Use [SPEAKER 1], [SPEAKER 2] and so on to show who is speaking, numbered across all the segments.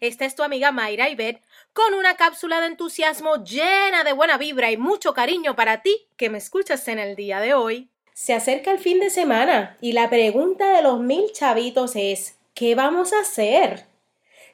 [SPEAKER 1] es tu amiga Mayra Ibet con una cápsula de entusiasmo llena de buena vibra y mucho cariño para ti que me escuchas en el día de hoy. Se acerca el fin de semana y la pregunta de los mil chavitos es ¿qué vamos a hacer?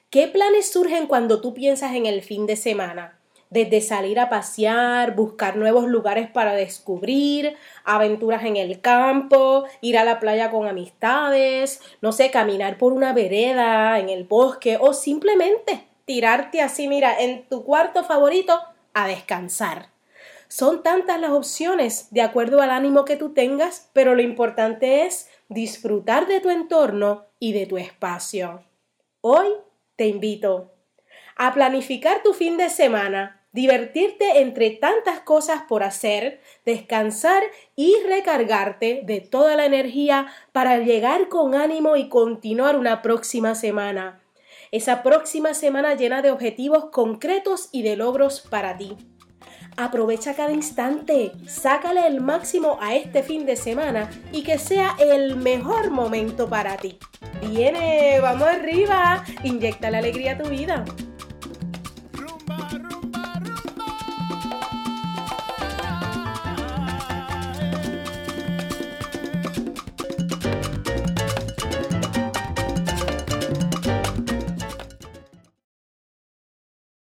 [SPEAKER 1] ¿Qué planes surgen cuando tú piensas en el fin de semana? Desde salir a pasear, buscar nuevos lugares para descubrir, aventuras en el campo, ir a la playa con amistades, no sé, caminar por una vereda, en el bosque o simplemente tirarte así, mira, en tu cuarto favorito a descansar. Son tantas las opciones de acuerdo al ánimo que tú tengas, pero lo importante es disfrutar de tu entorno y de tu espacio. Hoy te invito a planificar tu fin de semana, divertirte entre tantas cosas por hacer, descansar y recargarte de toda la energía para llegar con ánimo y continuar una próxima semana. Esa próxima semana llena de objetivos concretos y de logros para ti. Aprovecha cada instante, sácale el máximo a este fin de semana y que sea el mejor momento para ti. Viene, vamos arriba, inyecta la alegría a tu vida.